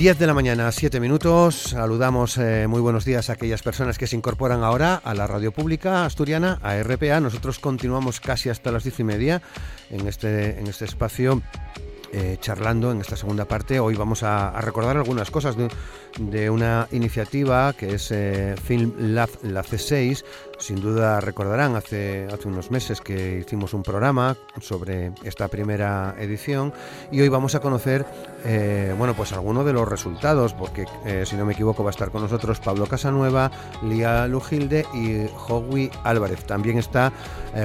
10 de la mañana, 7 minutos. Saludamos eh, muy buenos días a aquellas personas que se incorporan ahora a la radio pública asturiana, a RPA. Nosotros continuamos casi hasta las 10 y media en este, en este espacio. Eh, charlando en esta segunda parte. Hoy vamos a, recordar algunas cosas de, una iniciativa que es eh, Film Lab, la C6. Sin duda recordarán, hace, hace unos meses que hicimos un programa sobre esta primera edición y hoy vamos a conocer eh, bueno, pues algunos de los resultados, porque eh, si no me equivoco va a estar con nosotros Pablo Casanueva, Lía Lujilde y Howie Álvarez. También está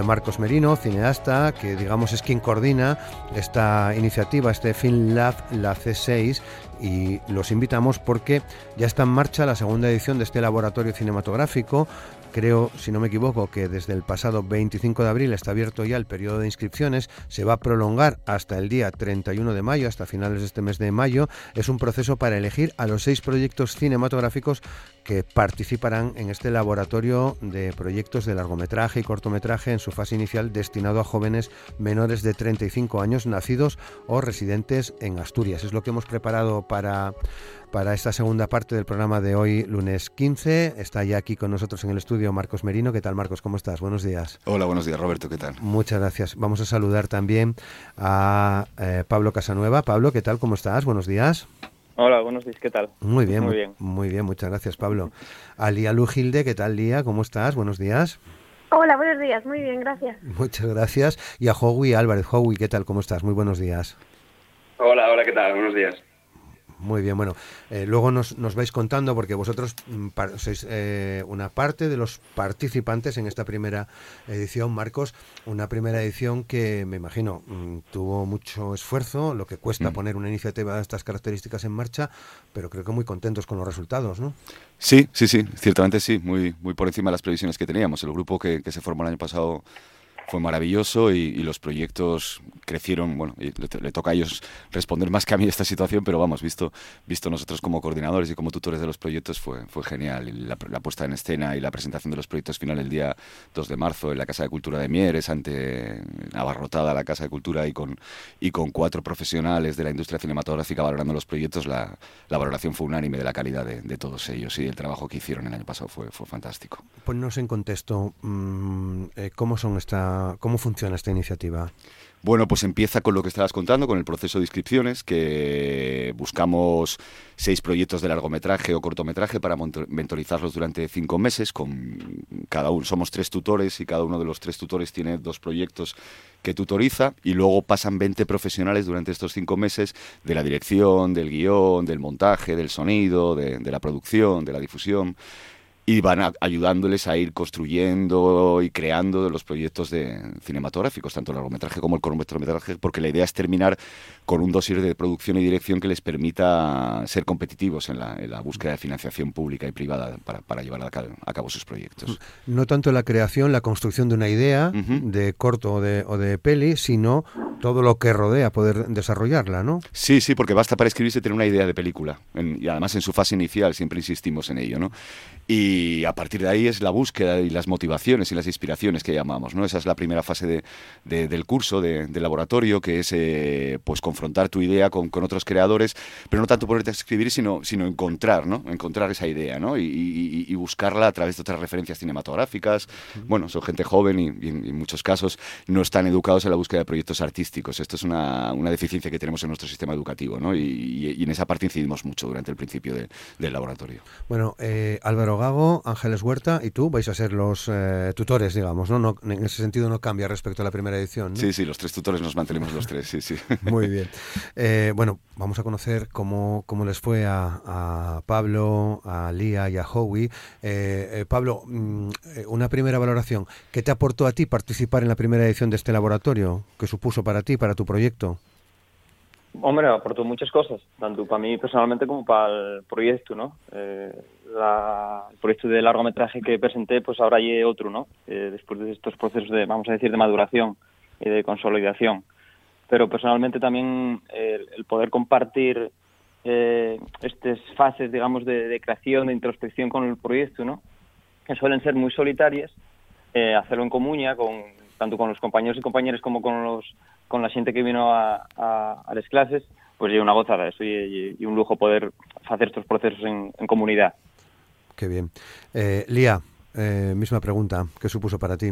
Marcos Merino, cineasta, que digamos es quien coordina esta iniciativa, este Film Lab, la C6, y los invitamos porque ya está en marcha la segunda edición de este laboratorio cinematográfico. Creo, si no me equivoco, que desde el pasado 25 de abril está abierto ya el periodo de inscripciones. Se va a prolongar hasta el día 31 de mayo, hasta finales de este mes de mayo. Es un proceso para elegir a los seis proyectos cinematográficos que participarán en este laboratorio de proyectos de largometraje y cortometraje en su fase inicial destinado a jóvenes menores de 35 años nacidos o residentes en Asturias. Es lo que hemos preparado para, para esta segunda parte del programa de hoy, lunes 15. Está ya aquí con nosotros en el estudio Marcos Merino. ¿Qué tal, Marcos? ¿Cómo estás? Buenos días. Hola, buenos días, Roberto. ¿Qué tal? Muchas gracias. Vamos a saludar también a eh, Pablo Casanueva. Pablo, ¿qué tal? ¿Cómo estás? Buenos días. Hola, buenos días, ¿qué tal? Muy bien, Muy bien. Muy bien, muchas gracias, Pablo. A Lía Lujilde, ¿qué tal, Lía? ¿Cómo estás? Buenos días. Hola, buenos días. Muy bien, gracias. Muchas gracias. Y a Howie Álvarez. Howie, ¿qué tal? ¿Cómo estás? Muy buenos días. Hola, hola, ¿qué tal? Buenos días. Muy bien, bueno, eh, luego nos, nos vais contando porque vosotros mm, par- sois eh, una parte de los participantes en esta primera edición, Marcos, una primera edición que me imagino mm, tuvo mucho esfuerzo, lo que cuesta Mm. poner una iniciativa de estas características en marcha, pero creo que muy contentos con los resultados, ¿no? Sí, sí, sí, ciertamente sí, muy, muy por encima de las previsiones que teníamos. El grupo que, que se formó el año pasado fue maravilloso y, los proyectos crecieron. Bueno, le, toca a ellos responder más que a mí esta situación, pero vamos, visto, visto nosotros como coordinadores y como tutores de los proyectos fue, fue genial. La, la puesta en escena y la presentación de los proyectos final el día 2 de marzo en la Casa de Cultura de Mieres, ante abarrotada la Casa de Cultura y con, y con cuatro profesionales de la industria cinematográfica valorando los proyectos, la, valoración fue unánime de la calidad de, todos ellos y el trabajo que hicieron el año pasado fue, fue fantástico. Ponnos en contexto mm, eh, cómo son cómo funciona esta iniciativa. Bueno, pues empieza con lo que estabas contando, con el proceso de inscripciones, que buscamos seis proyectos de largometraje o cortometraje para mentorizarlos durante cinco meses. Con cada uno somos tres tutores y cada uno de los tres tutores tiene dos proyectos que tutoriza y luego pasan 20 profesionales durante estos cinco meses de la dirección, del guion, del montaje, del sonido, de la producción, de la difusión y van a- ayudándoles a ir construyendo y creando los proyectos de cinematográficos, tanto el largometraje como el cortometraje, porque la idea es terminar con un dossier de producción y dirección que les permita ser competitivos en la, en la búsqueda de financiación pública y privada para, para llevar a cabo, a cabo sus proyectos. No tanto la creación, la construcción de una idea de corto o de, o de peli, sino todo lo que rodea poder desarrollarla, ¿no? Sí, sí, porque basta para escribirse tener una idea de película. En- y además en su fase inicial siempre insistimos en ello, ¿no? Y a partir de ahí es la búsqueda y las motivaciones y las inspiraciones que llamamos, ¿no? Esa es la primera fase de- de- del curso, de- del laboratorio, que es eh, pues confrontar tu idea con, con otros creadores, pero no tanto ponerte a escribir, sino, sino encontrar, ¿no? Encontrar esa idea, ¿no? Y, y- y- buscarla a través de otras referencias cinematográficas. Bueno, son gente joven y, y en, muchos casos no están educados en la búsqueda de proyectos artísticos. Esto es una, una deficiencia que tenemos en nuestro sistema educativo, ¿no? Y, en esa parte incidimos mucho durante el principio de- del laboratorio. Bueno, eh, Álvaro Gago, Ángeles Huerta y tú vais a ser los eh, tutores, digamos, ¿no? ¿no? En ese sentido no cambia respecto a la primera edición, ¿no? Sí, sí, los tres tutores nos mantenemos los tres, sí, sí. Muy bien. Eh, bueno, vamos a conocer cómo, cómo les fue a, a Pablo, a Lía y a Howie. Eh, eh, Pablo, mm, una primera valoración. ¿Qué te aportó a ti participar en la primera edición de este laboratorio? ¿Qué supuso para ti, para tu proyecto? Hombre, aportó muchas cosas, tanto para mí personalmente como para el proyecto, ¿no? Eh, el proyecto de largometraje que presenté, pues ahora hay otro, ¿no? Eh, después de estos procesos de, vamos a decir, de maduración y de consolidación. Pero personalmente también el, poder compartir eh, estas fases, digamos, de, creación, de introspección con el proyecto, ¿no? Que suelen ser muy solitarias, hacerlo en comuña, con, tanto con los compañeros y compañeras como con los con la gente que vino a, a, las clases, pues es una gozada eso y, un lujo poder hacer estos procesos en, comunidad. Qué bien. Eh, Lía, eh, misma pregunta, ¿qué supuso para ti?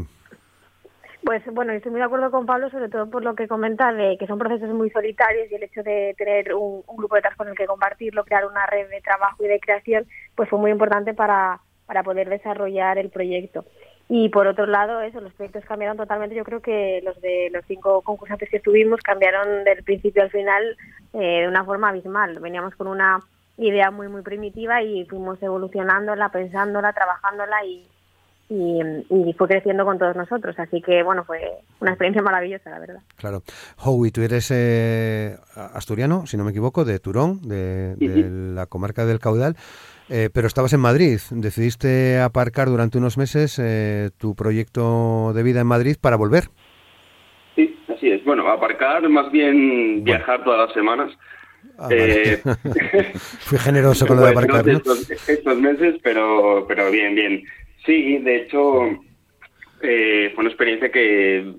Pues bueno, estoy muy de acuerdo con Pablo, sobre todo por lo que comenta de que son procesos muy solitarios y el hecho de tener un, grupo de detrás con el que compartirlo, crear una red de trabajo y de creación, pues fue muy importante para, para poder desarrollar el proyecto. Y por otro lado, eso, los proyectos cambiaron totalmente. Yo creo que los de los cinco concursantes que estuvimos cambiaron del principio al final eh, de una forma abismal. Veníamos con una idea muy, muy primitiva y fuimos evolucionándola, pensándola, trabajándola y, y, fue creciendo con todos nosotros. Así que, bueno, fue una experiencia maravillosa, la verdad. Claro. Howie, tú eres eh, asturiano, si no me equivoco, de Turón, de, de la comarca del Caudal. Eh, pero estabas en Madrid, decidiste aparcar durante unos meses eh, tu proyecto de vida en Madrid para volver. Sí, así es. Bueno, aparcar, más bien viajar todas las semanas. Ah, eh, Fui generoso con lo de aparcar. ¿no? Estos, meses, pero, pero bien, bien. Sí, de hecho, fue una experiencia que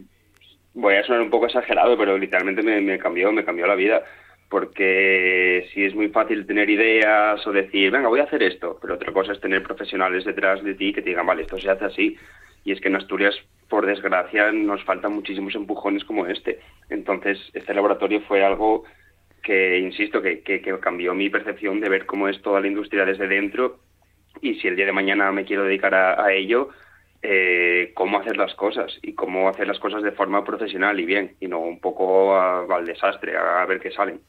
voy a sonar un poco exagerado, pero literalmente me, me cambió, me cambió la vida porque si es muy fácil tener ideas o decir, venga, voy a hacer esto, pero otra cosa es tener profesionales detrás de ti que te digan, vale, esto se hace así. Y es que en Asturias, por desgracia, nos faltan muchísimos empujones como este. Entonces, este laboratorio fue algo que, insisto, que, que, cambió mi percepción de ver cómo es toda la industria desde dentro y si el día de mañana me quiero dedicar a, ello, eh, cómo hacer las cosas y cómo hacer las cosas de forma profesional y bien, y no un poco al desastre, a ver qué salen.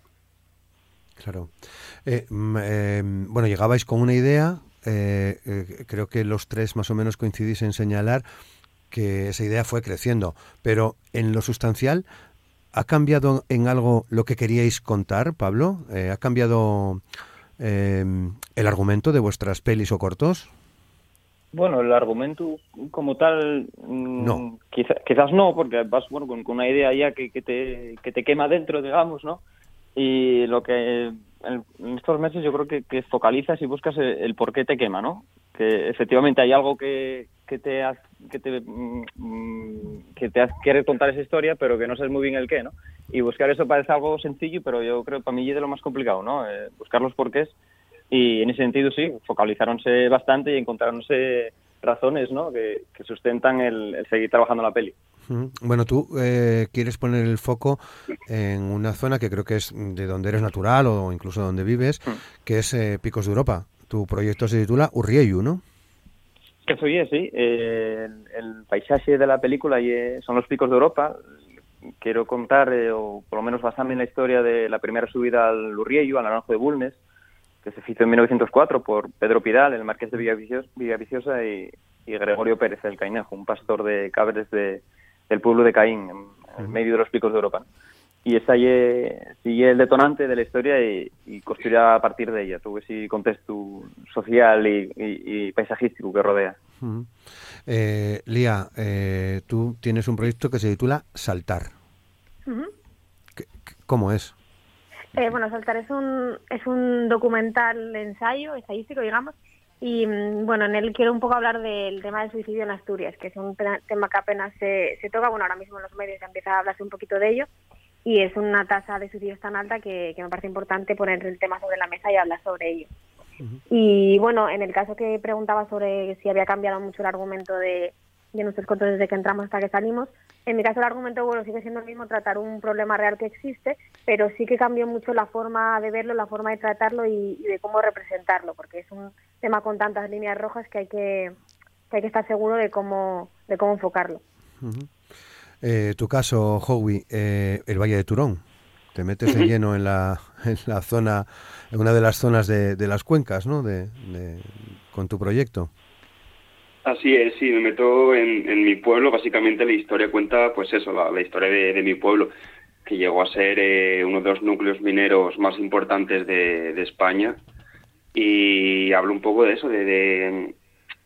Claro. Eh, em, bueno, llegabais con una idea, eh, eh, creo que los tres más o menos coincidís en señalar que esa idea fue creciendo, pero en lo sustancial, ¿ha cambiado en algo lo que queríais contar, Pablo? ¿Ha cambiado em, el argumento de vuestras pelis o cortos? Bueno, el argumento como tal, mm, no. quizás no, porque vas bueno, con, una idea ya que, que, te, que te quema dentro, digamos, ¿no? Y lo que en estos meses yo creo que, que focalizas y buscas el, por qué te quema, ¿no? Que efectivamente hay algo que, que te que te mm, que te quiere contar esa historia, pero que no sabes muy bien el qué, ¿no? Y buscar eso parece algo sencillo, pero yo creo que para mí es de lo más complicado, ¿no? Eh, buscar los porqués y en ese sentido sí, focalizaronse bastante y encontraronse razones, ¿no? Que, sustentan el, el seguir trabajando la peli. Bueno, tú eh, quieres poner el foco en una zona que creo que es de donde eres natural o incluso donde vives, que es eh, Picos de Europa. Tu proyecto se titula Urrieyu, ¿no? Que soy, sí. Eh, el, paisaje de la película son los Picos de Europa. Quiero contar, o por lo menos basarme en la historia de la primera subida al Urrieyu, al Naranjo de Bulnes, que se hizo en 1904 por Pedro Pidal, el marqués de Villaviciosa, y, y Gregorio Pérez, el Cainejo, un pastor de cabres de, del pueblo de Caín, en, medio de los picos de Europa. Y esa sigue el detonante de la historia y, y construirá a partir de ella todo ese contexto social y, paisajístico que rodea. eh, Lía, eh, tú tienes un proyecto que se titula Saltar. ¿Cómo es? Eh, bueno, Saltar es un, es un documental ensayo, ensayístico, digamos, y mm, bueno, en él quiero un poco hablar del tema del suicidio en Asturias, que es un tema que apenas se, se toca. Bueno, ahora mismo en los medios ya empieza a hablarse un poquito de ello. Y es una tasa de suicidios tan alta que, que me parece importante poner el tema sobre la mesa y hablar sobre ello. Y bueno, en el caso que preguntaba sobre si había cambiado mucho el argumento de, de nuestros cortos desde que entramos hasta que salimos. En mi caso el argumento bueno sigue siendo el mismo, tratar un problema real que existe, pero sí que cambió mucho la forma de verlo, la forma de tratarlo y, de cómo representarlo, porque es un tema con tantas líneas rojas que hay que, hay que estar seguro de cómo, de cómo enfocarlo. Eh, tu caso, Howie, eh, el Valle de Turón. Te metes de lleno en la, en la zona, en una de las zonas de, de las cuencas, ¿no? de, con tu proyecto. Así es, sí, me meto en, mi pueblo, básicamente la historia cuenta, pues eso, la, historia de, mi pueblo. que llegó a ser eh, uno de los núcleos mineros más importantes de, España. Y hablo un poco de eso, de,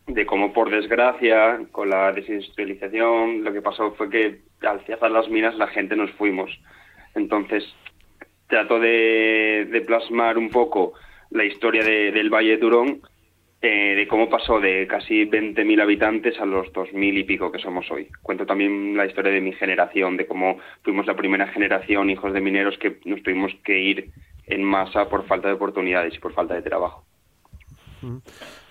de, cómo por desgracia, con la desindustrialización, lo que pasó fue que al cerrar las minas la gente nos fuimos. Entonces, trato de, de plasmar un poco la historia del Valle de Turón eh, de cómo pasó de casi 20.000 habitantes a los 2.000 y pico que somos hoy. Cuento también la historia de mi generación, de cómo fuimos la primera generación, hijos de mineros, que nos tuvimos que ir en masa por falta de oportunidades y por falta de trabajo.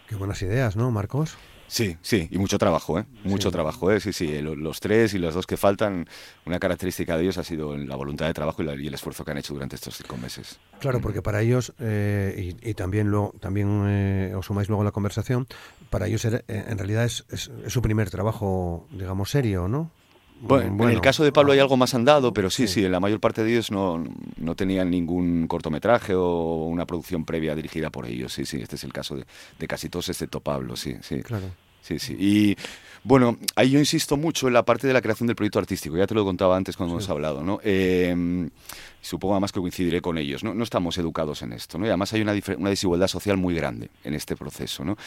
Qué buenas ideas, ¿no, Marcos? Sí, sí, y mucho trabajo, ¿eh? Mucho trabajo, ¿eh? Sí, sí, los tres y los dos que faltan, una característica de ellos ha sido la voluntad de trabajo y, el esfuerzo que han hecho durante estos cinco meses. Claro, porque para ellos, eh, y, también, lo, también eh, os sumáis luego a la conversación, para ellos eh, en realidad es, es, su primer trabajo, digamos, serio, ¿no? Bueno, en el caso de Pablo hay algo más andado, pero sí, sí, en la mayor parte de ellos no, no tenían ningún cortometraje o una producción previa dirigida por ellos. Sí, sí, este es el caso de, de casi todos, excepto Pablo, sí, sí. Claro. Sí, sí. Y bueno, ahí yo insisto mucho en la parte de la creación del proyecto artístico. Ya te lo contaba antes cuando hemos hablado, ¿no? Eh, supongo además que coincidiré con ellos, ¿no? No estamos educados en esto, ¿no? Y además hay una, una, desigualdad social muy grande en este proceso, ¿no?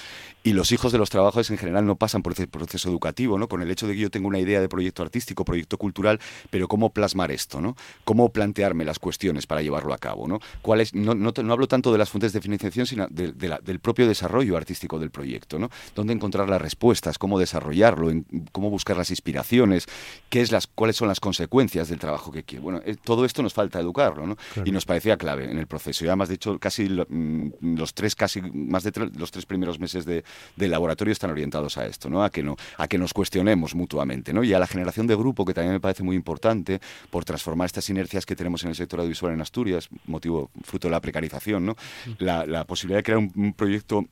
Y los hijos de los trabajadores en general no pasan por ese proceso educativo, ¿no? Con el hecho de que yo tengo una idea de proyecto artístico, proyecto cultural, pero cómo plasmar esto, ¿no? Cómo plantearme las cuestiones para llevarlo a cabo, ¿no? ¿Cuál no, no, no, hablo tanto de las fuentes de financiación, sino de, del propio desarrollo artístico del proyecto, ¿no? Dónde encontrar las respuestas, cómo desarrollarlo, cómo buscar las inspiraciones, qué es las, cuáles son las consecuencias del trabajo que quiero. Bueno, eh, todo esto nos falta educarlo, ¿no? Y nos parecía clave en el proceso. Y además, de hecho, casi mm, los tres, casi más de los tres primeros meses de, laboratorio están orientados a esto, ¿no? A que no, a que nos cuestionemos mutuamente, ¿no? Y a la generación de grupo, que también me parece muy importante, por transformar estas inercias que tenemos en el sector audiovisual en Asturias, motivo fruto de la precarización, ¿no? La, la posibilidad de crear un proyecto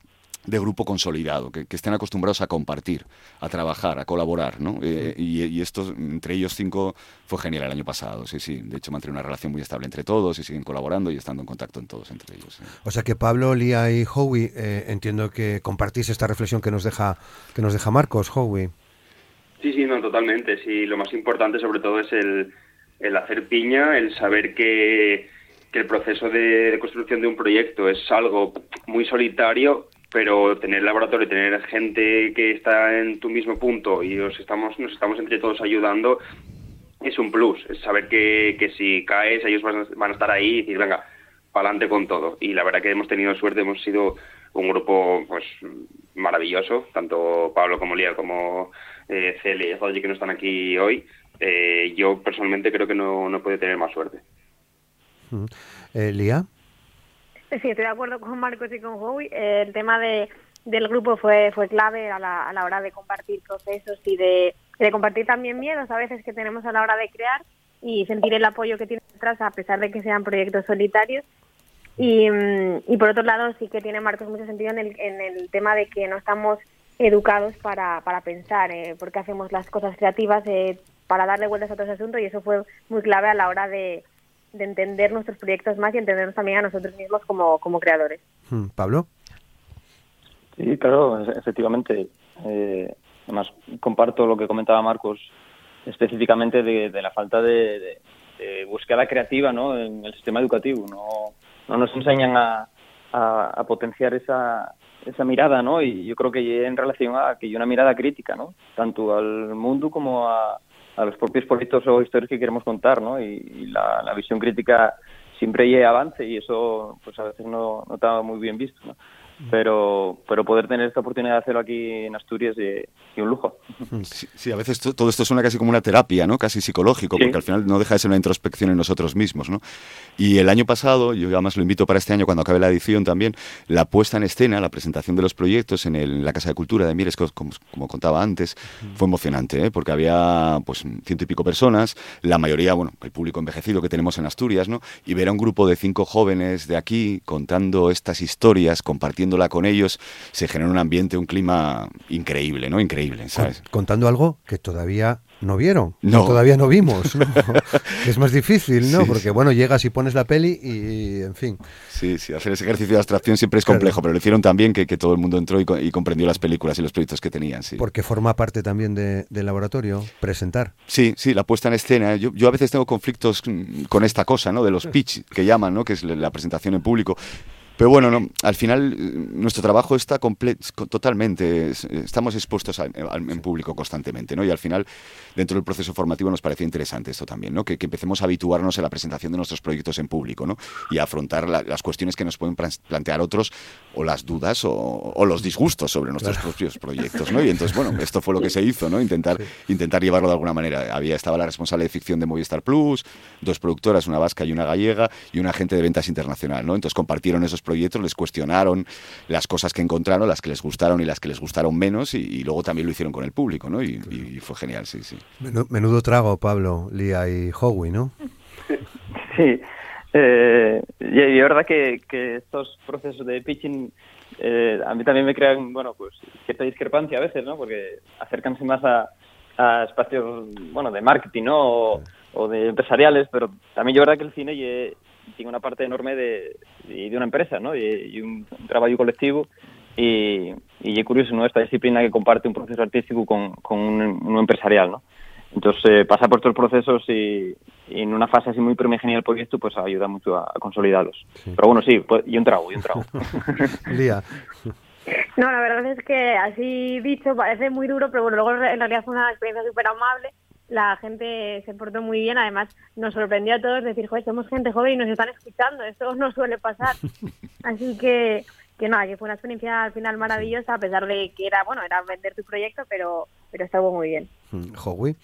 de grupo consolidado, que, estén acostumbrados a compartir, a trabajar, a colaborar, ¿no? Eh, y, y estos, entre ellos cinco, fue genial el año pasado, sí, sí. De hecho, mantiene una relación muy estable entre todos y siguen colaborando y estando en contacto en todos entre ellos. O sea que Pablo, Lía y Howie, eh, entiendo que compartís esta reflexión que nos deja, que nos deja Marcos, Howie. Sí, sí, no, totalmente. Sí, lo más importante sobre todo es el, el hacer piña, el saber que, que el proceso de, de construcción de un proyecto es algo muy solitario pero tener laboratorio, tener gente que está en tu mismo punto y nos estamos, nos estamos entre todos ayudando es un plus, es saber que, que si caes ellos van, a estar ahí y decir, venga, para adelante con todo. Y la verdad que hemos tenido suerte, hemos sido un grupo pues maravilloso, tanto Pablo como Lía como eh, Cele y que no están aquí hoy. Eh, yo personalmente creo que no, no puede tener más suerte. Mm. Eh, Lía. Sí, estoy de acuerdo con Marcos y con Howie. el tema de, del grupo fue, fue clave a la, a la hora de compartir procesos y de, de compartir también miedos a veces que tenemos a la hora de crear y sentir el apoyo que tiene detrás a pesar de que sean proyectos solitarios. Y, y por otro lado sí que tiene Marcos mucho sentido en el, en el tema de que no estamos educados para, para pensar eh, porque hacemos las cosas creativas eh, para darle vueltas a todo ese asunto y eso fue muy clave a la hora de, de entender nuestros proyectos más y entendernos también a nosotros mismos como, como creadores. Hmm, Pablo. Sí, claro, efectivamente. Eh, además, comparto lo que comentaba Marcos específicamente de, la falta de, búsqueda creativa ¿no? en el sistema educativo. No, no nos enseñan a, a, potenciar esa, esa mirada, ¿no? Y yo creo que en relación a que hay una mirada crítica, ¿no? Tanto al mundo como a, a los propios proyectos o historias que queremos contar, ¿no? Y, la, la, visión crítica siempre hay avance y eso pues a veces no, no está muy bien visto, ¿no? Pero, pero poder tener esta oportunidad de hacerlo aquí en Asturias es un lujo. Sí, a veces todo esto suena casi como una terapia, ¿no? Casi psicológico, porque al final no deja de ser una introspección en nosotros mismos, ¿no? Y el año pasado, yo además lo invito para este año cuando acabe la edición también, la puesta en escena, la presentación de los proyectos en, el, la Casa de Cultura de Mieres, como, como contaba antes, fue emocionante, ¿eh? Porque había pues ciento y pico personas, la mayoría, bueno, el público envejecido que tenemos en Asturias, ¿no? Y ver a un grupo de cinco jóvenes de aquí contando estas historias, compartiendo con ellos, se genera un ambiente, un clima increíble, ¿no? Increíble, ¿sabes? Contando algo que todavía no vieron, No. todavía no vimos, ¿no? Es más difícil, ¿no? Sí. Porque bueno, llegas y pones la peli y, en fin. Sí, sí, hacer ese ejercicio de abstracción siempre es Claro. complejo, pero lo hicieron tan bien que, que todo el mundo entró y, y comprendió las películas y los proyectos que tenían, sí. Porque forma parte también de- del laboratorio, presentar. Sí, sí, la puesta en escena. Yo, yo a veces tengo conflictos mm, con esta cosa, ¿no? De los pitch que llaman, ¿no? Que es la presentación en público. Pero bueno, no, al final nuestro trabajo está totalmente, es- estamos expuestos a- en público constantemente, ¿no? Y al final, dentro del proceso formativo nos parecía interesante esto también, ¿no? Que, que empecemos a habituarnos a la presentación de nuestros proyectos en público, ¿no? Y a afrontar la- las cuestiones que nos pueden plantear otros o las dudas o, o los disgustos sobre nuestros propios proyectos, ¿no? Y entonces, bueno, esto fue lo que se hizo, ¿no? Intentar, intentar llevarlo de alguna manera. Había, estaba la responsable de ficción de Movistar Plus, dos productoras, una vasca y una gallega, y un agente de ventas internacional, ¿no? Entonces compartieron esos proyectos, les cuestionaron las cosas que encontraron, las que les gustaron y las que les gustaron menos, y, y luego también lo hicieron con el público, ¿no? Y, y fue genial, sí, sí. Menu- Menudo trago, Pablo, Lía y Howie, ¿no? Sí, eh, y, es verdad que, que estos procesos de pitching eh, a mí también me crean, bueno, pues cierta discrepancia a veces, ¿no? Porque acercanse más a, a espacios, bueno, de marketing, ¿no? O, o de empresariales, pero también yo verdad que el cine lle- tiene una parte enorme de, de una empresa, ¿no? Y, y un, un trabajo colectivo y, y es curioso, ¿no? Esta disciplina que comparte un proceso artístico con, con un, un empresarial, ¿no? Entonces, eh, pasar por estos procesos y, y en una fase así muy primigenia del proyecto, pues ayuda mucho a, a consolidarlos. Pero bueno, sí, pues, y un trago, y un trago. Lía, No, la verdad es que así dicho parece muy duro, pero bueno, luego en realidad fue una experiencia súper amable. La gente se portó muy bien, además nos sorprendió a todos decir, joder, somos gente joven y nos están escuchando, esto no suele pasar. Así que, que nada, que fue una experiencia al final maravillosa, a pesar de que era, bueno, era vender tu proyecto, pero, pero estuvo muy bien. mm, Howie.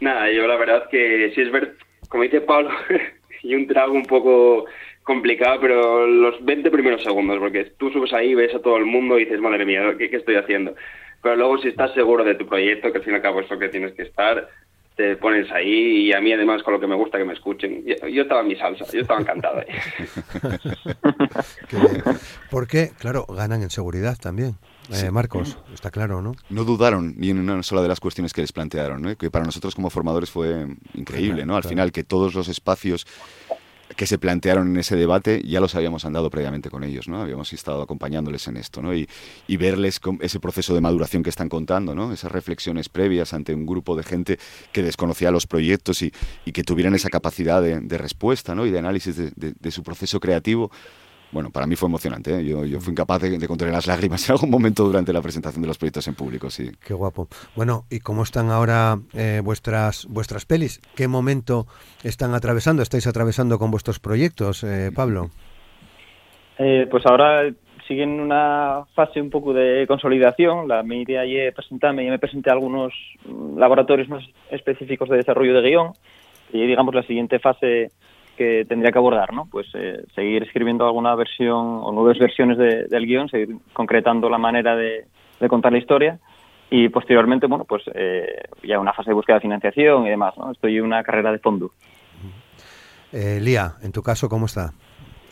Nada, yo la verdad que sí es ver, como dice Pablo, y un trago un poco complicado, pero los 20 primeros segundos, porque tú subes ahí, ves a todo el mundo y dices, madre mía, ¿qué, qué estoy haciendo? Pero luego si estás seguro de tu proyecto, que al fin y al cabo es lo que tienes que estar, te pones ahí y a mí además con lo que me gusta que me escuchen. Yo, yo estaba en mi salsa, yo estaba encantado ahí. Porque, claro, ganan en seguridad también. Eh, Marcos, está claro, ¿no? no dudaron ni en una sola de las cuestiones que les plantearon, ¿no? que para nosotros como formadores fue increíble, ¿no? Al claro. final que todos los espacios que se plantearon en ese debate ya los habíamos andado previamente con ellos, ¿no? Habíamos estado acompañándoles en esto, ¿no? Y, y verles con ese proceso de maduración que están contando, ¿no? Esas reflexiones previas ante un grupo de gente que desconocía los proyectos y, y que tuvieran esa capacidad de, de respuesta, ¿no? Y de análisis de, su proceso creativo. Bueno, para mí fue emocionante, ¿eh? Yo, yo fui incapaz de, de contener las lágrimas en algún momento durante la presentación de los proyectos en público, sí. Qué guapo. Bueno, ¿y cómo están ahora eh, vuestras vuestras pelis? ¿Qué momento están atravesando? ¿Estáis atravesando con vuestros proyectos, eh, Pablo? Eh, pues ahora siguen una fase un poco de consolidación. La mi idea ya presentarme, ya me presenté a algunos mm, laboratorios más específicos de desarrollo de guion y digamos la siguiente fase que tendría que abordar, ¿no? Pues eh, seguir escribiendo alguna versión o nuevas versiones de- del guion, seguir concretando la manera de, contar la historia y posteriormente, bueno, pues eh, ya una fase de búsqueda de financiación y demás, ¿no? Estoy en una carrera de fondo. Eh, Lía, en tu caso, ¿cómo está?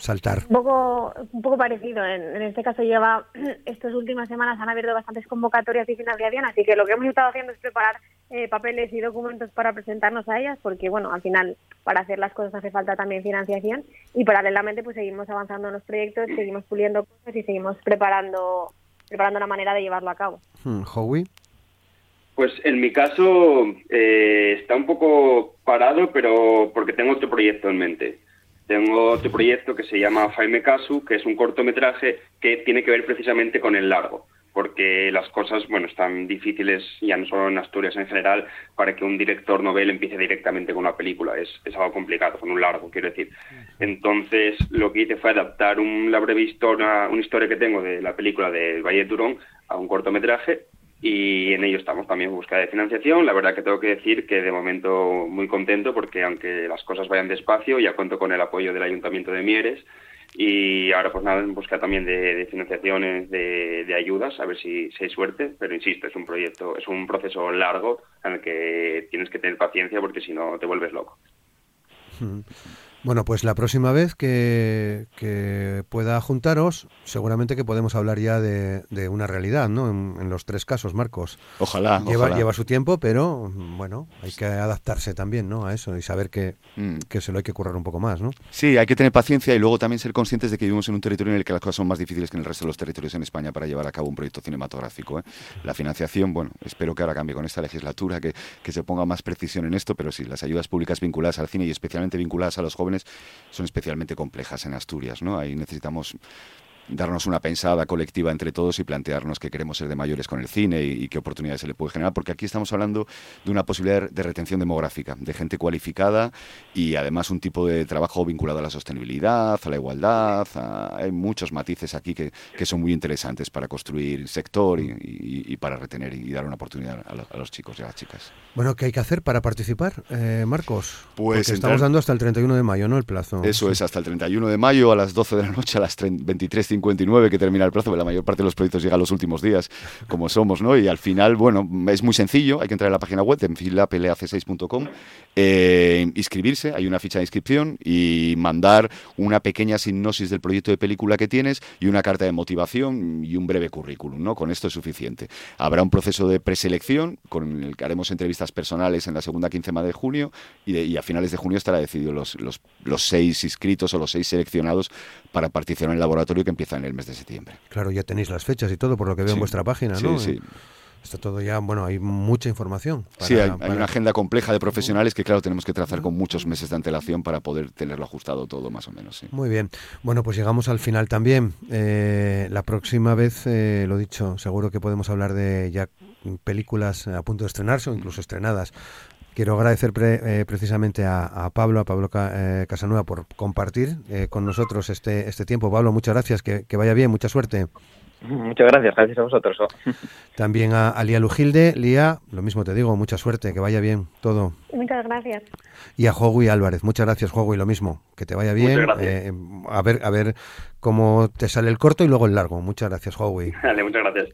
Saltar. Un poco, un poco parecido. En, en este caso lleva estas últimas semanas han abierto bastantes convocatorias y financiación, así que lo que hemos estado haciendo es preparar eh, papeles y documentos para presentarnos a ellas, porque bueno, al final para hacer las cosas hace falta también financiación y paralelamente pues seguimos avanzando en los proyectos, seguimos puliendo cosas y seguimos preparando preparando la manera de llevarlo a cabo. Hmm, Howie. Pues en mi caso eh, está un poco parado, pero porque tengo otro proyecto en mente. Tengo otro proyecto que se llama Jaime Casu, que es un cortometraje que tiene que ver precisamente con el largo, porque las cosas, bueno, están difíciles, ya no solo en Asturias en general, para que un director novel empiece directamente con una película. Es, es algo complicado, con un largo, quiero decir. Entonces, lo que hice fue adaptar un, la breve historia, una historia que tengo de la película de Valle de Turón a un cortometraje y en ello estamos también en búsqueda de financiación. La verdad que tengo que decir que de momento muy contento porque aunque las cosas vayan despacio, ya cuento con el apoyo del Ayuntamiento de Mieres y ahora pues nada, en busca también de, de financiaciones, de, de ayudas, a ver si, si hay suerte, pero insisto, es un proyecto, es un proceso largo en el que tienes que tener paciencia porque si no te vuelves loco. Bueno, pues la próxima vez que, que pueda juntaros, seguramente que podemos hablar ya de, de una realidad, ¿no? En, en, los tres casos, Marcos. Ojalá lleva, ojalá. lleva su tiempo, pero bueno, hay que adaptarse también, ¿no? A eso y saber que, Mm. que se lo hay que currar un poco más, ¿no? Sí, hay que tener paciencia y luego también ser conscientes de que vivimos en un territorio en el que las cosas son más difíciles que en el resto de los territorios en España para llevar a cabo un proyecto cinematográfico. ¿eh? La financiación, bueno, espero que ahora cambie con esta legislatura, que, que se ponga más precisión en esto, pero sí, las ayudas públicas vinculadas al cine y especialmente vinculadas a los jóvenes son especialmente complejas en Asturias, ¿no? Ahí necesitamos darnos una pensada colectiva entre todos y plantearnos qué queremos ser de mayores con el cine y, y, qué oportunidades se le puede generar, porque aquí estamos hablando de una posibilidad de retención demográfica, de gente cualificada y además un tipo de trabajo vinculado a la sostenibilidad, a la igualdad, a, hay muchos matices aquí que, que, son muy interesantes para construir sector y, y, y para retener y dar una oportunidad a, a, los chicos y a las chicas. Bueno, ¿qué hay que hacer para participar, eh, Marcos? Pues porque estamos dando hasta el 31 de mayo, ¿no? El plazo. Eso sí. es, hasta el 31 de mayo a las 12 de la noche, a las 23.59 que termina el plazo, pero la mayor parte de los proyectos llega a los últimos días, como somos, ¿no? Y al final, bueno, es muy sencillo, hay que entrar en la página web, en filapelac6.com, eh, inscribirse, hay una ficha de inscripción y mandar una pequeña sinopsis del proyecto de película que tienes y una carta de motivación y un breve currículum, ¿no? Con esto es suficiente. Habrá un proceso de preselección con el que haremos entrevistas personales en la segunda quincena de junio y, de, a finales de junio estará decidido los, los, seis inscritos o los seis seleccionados para participar en el laboratorio que empieza en el mes de septiembre. Claro, ya tenéis las fechas y todo por lo que veo sí, en vuestra página, ¿no? Sí, sí. Está todo ya, bueno, hay mucha información. Para, sí, hay, hay una agenda compleja de profesionales que, claro, tenemos que trazar con muchos meses de antelación para poder tenerlo ajustado todo, más o menos. Sí. Muy bien. Bueno, pues llegamos al final también. Eh, la próxima vez, eh, lo dicho, seguro que podemos hablar de ya películas a punto de estrenarse o incluso estrenadas. Quiero agradecer pre, eh, precisamente a, a, Pablo, a Pablo eh, Casanueva, por compartir eh, con nosotros este, este tiempo. Pablo, muchas gracias, que, que vaya bien, mucha suerte. Muchas gracias, gracias a vosotros. También a, a, Lía Lujilde. Lía, lo mismo te digo, mucha suerte, que vaya bien todo. Muchas gracias. Y a Jogui Álvarez, muchas gracias, Jogui, lo mismo, que te vaya bien. Eh, a ver, a ver cómo te sale el corto y luego el largo. Muchas gracias, Jogui. Dale, muchas gracias.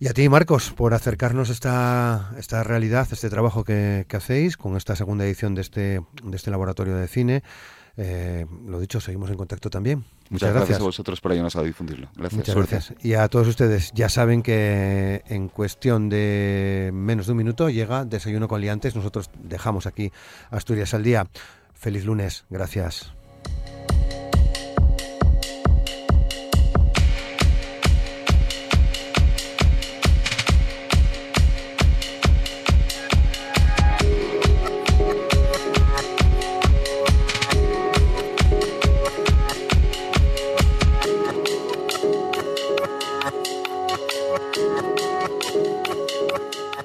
Y a ti, Marcos, por acercarnos a esta, esta realidad, este trabajo que, que, hacéis con esta segunda edición de este, de este laboratorio de cine. Eh, lo dicho, seguimos en contacto también. Muchas, Muchas gracias. gracias. a vosotros por ayudarnos a difundirlo. Gracias. Muchas gracias. Y a todos ustedes, ya saben que en cuestión de menos de un minuto llega Desayuno con Liantes. Nosotros dejamos aquí Asturias al día. Feliz lunes. Gracias.